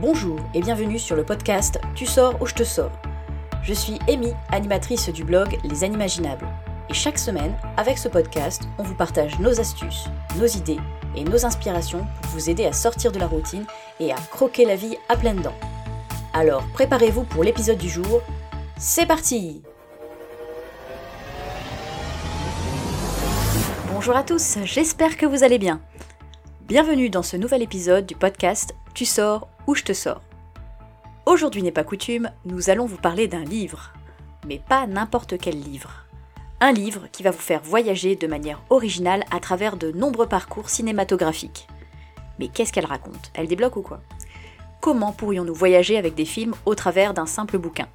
Bonjour et bienvenue sur le podcast Tu sors ou je te sors. Je suis Amy, animatrice du blog Les Animaginables. Et chaque semaine, avec ce podcast, on vous partage nos astuces, nos idées et nos inspirations pour vous aider à sortir de la routine et à croquer la vie à pleines dents. Alors préparez-vous pour l'épisode du jour. C'est parti Bonjour à tous, j'espère que vous allez bien. Bienvenue dans ce nouvel épisode du podcast Tu sors ou je te sors. Aujourd'hui n'est pas coutume, nous allons vous parler d'un livre. Mais pas n'importe quel livre. Un livre qui va vous faire voyager de manière originale à travers de nombreux parcours cinématographiques. Mais qu'est-ce qu'elle raconte? Elle débloque ou quoi? Comment pourrions-nous voyager avec des films au travers d'un simple bouquin?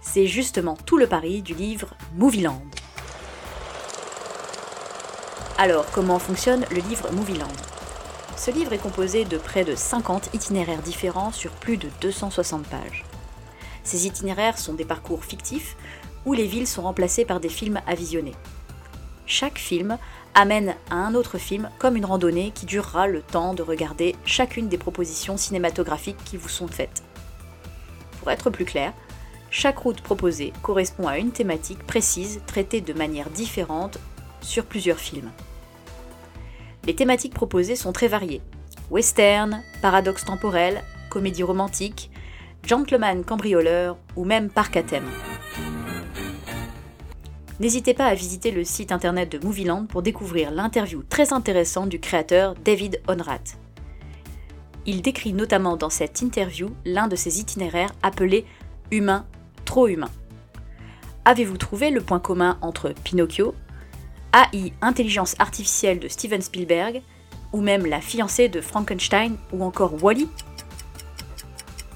C'est justement tout le pari du livre Movieland. Alors, comment fonctionne le livre Movieland Ce livre est composé de près de 50 itinéraires différents sur plus de 260 pages. Ces itinéraires sont des parcours fictifs où les villes sont remplacées par des films à visionner. Chaque film amène à un autre film comme une randonnée qui durera le temps de regarder chacune des propositions cinématographiques qui vous sont faites. Pour être plus clair, chaque route proposée correspond à une thématique précise traitée de manière différente sur plusieurs films. Les thématiques proposées sont très variées. Western, paradoxe temporel, comédie romantique, gentleman cambrioleur ou même parc à thème. N'hésitez pas à visiter le site internet de Movieland pour découvrir l'interview très intéressante du créateur David Onrath. Il décrit notamment dans cette interview l'un de ses itinéraires appelé Humain, trop humain. Avez-vous trouvé le point commun entre Pinocchio, AI, intelligence artificielle de Steven Spielberg, ou même la fiancée de Frankenstein, ou encore Wally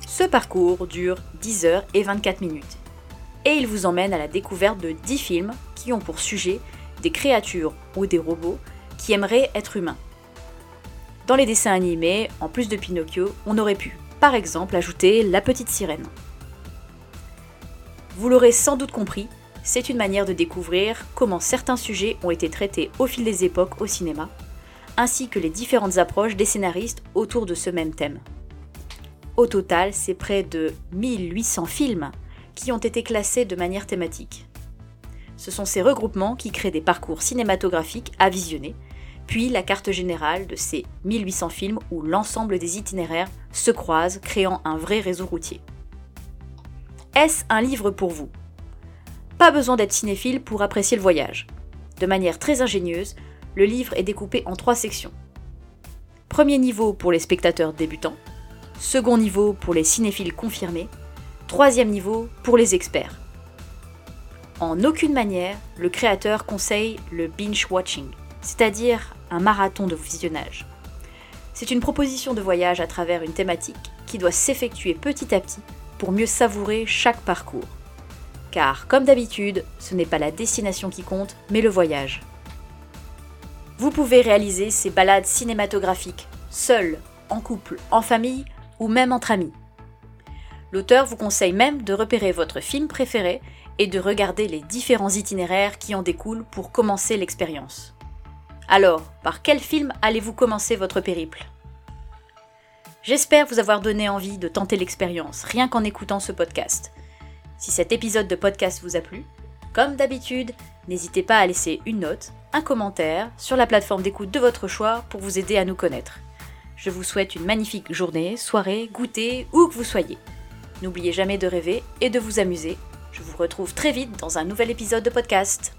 Ce parcours dure 10 heures et 24 minutes, et il vous emmène à la découverte de 10 films qui ont pour sujet des créatures ou des robots qui aimeraient être humains. Dans les dessins animés, en plus de Pinocchio, on aurait pu, par exemple, ajouter La Petite Sirène. Vous l'aurez sans doute compris, c'est une manière de découvrir comment certains sujets ont été traités au fil des époques au cinéma, ainsi que les différentes approches des scénaristes autour de ce même thème. Au total, c'est près de 1800 films qui ont été classés de manière thématique. Ce sont ces regroupements qui créent des parcours cinématographiques à visionner, puis la carte générale de ces 1800 films où l'ensemble des itinéraires se croisent, créant un vrai réseau routier. Est-ce un livre pour vous? Pas besoin d'être cinéphile pour apprécier le voyage. De manière très ingénieuse, le livre est découpé en trois sections. Premier niveau pour les spectateurs débutants, second niveau pour les cinéphiles confirmés, troisième niveau pour les experts. En aucune manière, le créateur conseille le binge watching, c'est-à-dire un marathon de visionnage. C'est une proposition de voyage à travers une thématique qui doit s'effectuer petit à petit pour mieux savourer chaque parcours car comme d'habitude, ce n'est pas la destination qui compte, mais le voyage. Vous pouvez réaliser ces balades cinématographiques, seul, en couple, en famille ou même entre amis. L'auteur vous conseille même de repérer votre film préféré et de regarder les différents itinéraires qui en découlent pour commencer l'expérience. Alors, par quel film allez-vous commencer votre périple? J'espère vous avoir donné envie de tenter l'expérience rien qu'en écoutant ce podcast. Si cet épisode de podcast vous a plu, comme d'habitude, n'hésitez pas à laisser une note, un commentaire sur la plateforme d'écoute de votre choix pour vous aider à nous connaître. Je vous souhaite une magnifique journée, soirée, goûter, où que vous soyez. N'oubliez jamais de rêver et de vous amuser. Je vous retrouve très vite dans un nouvel épisode de podcast.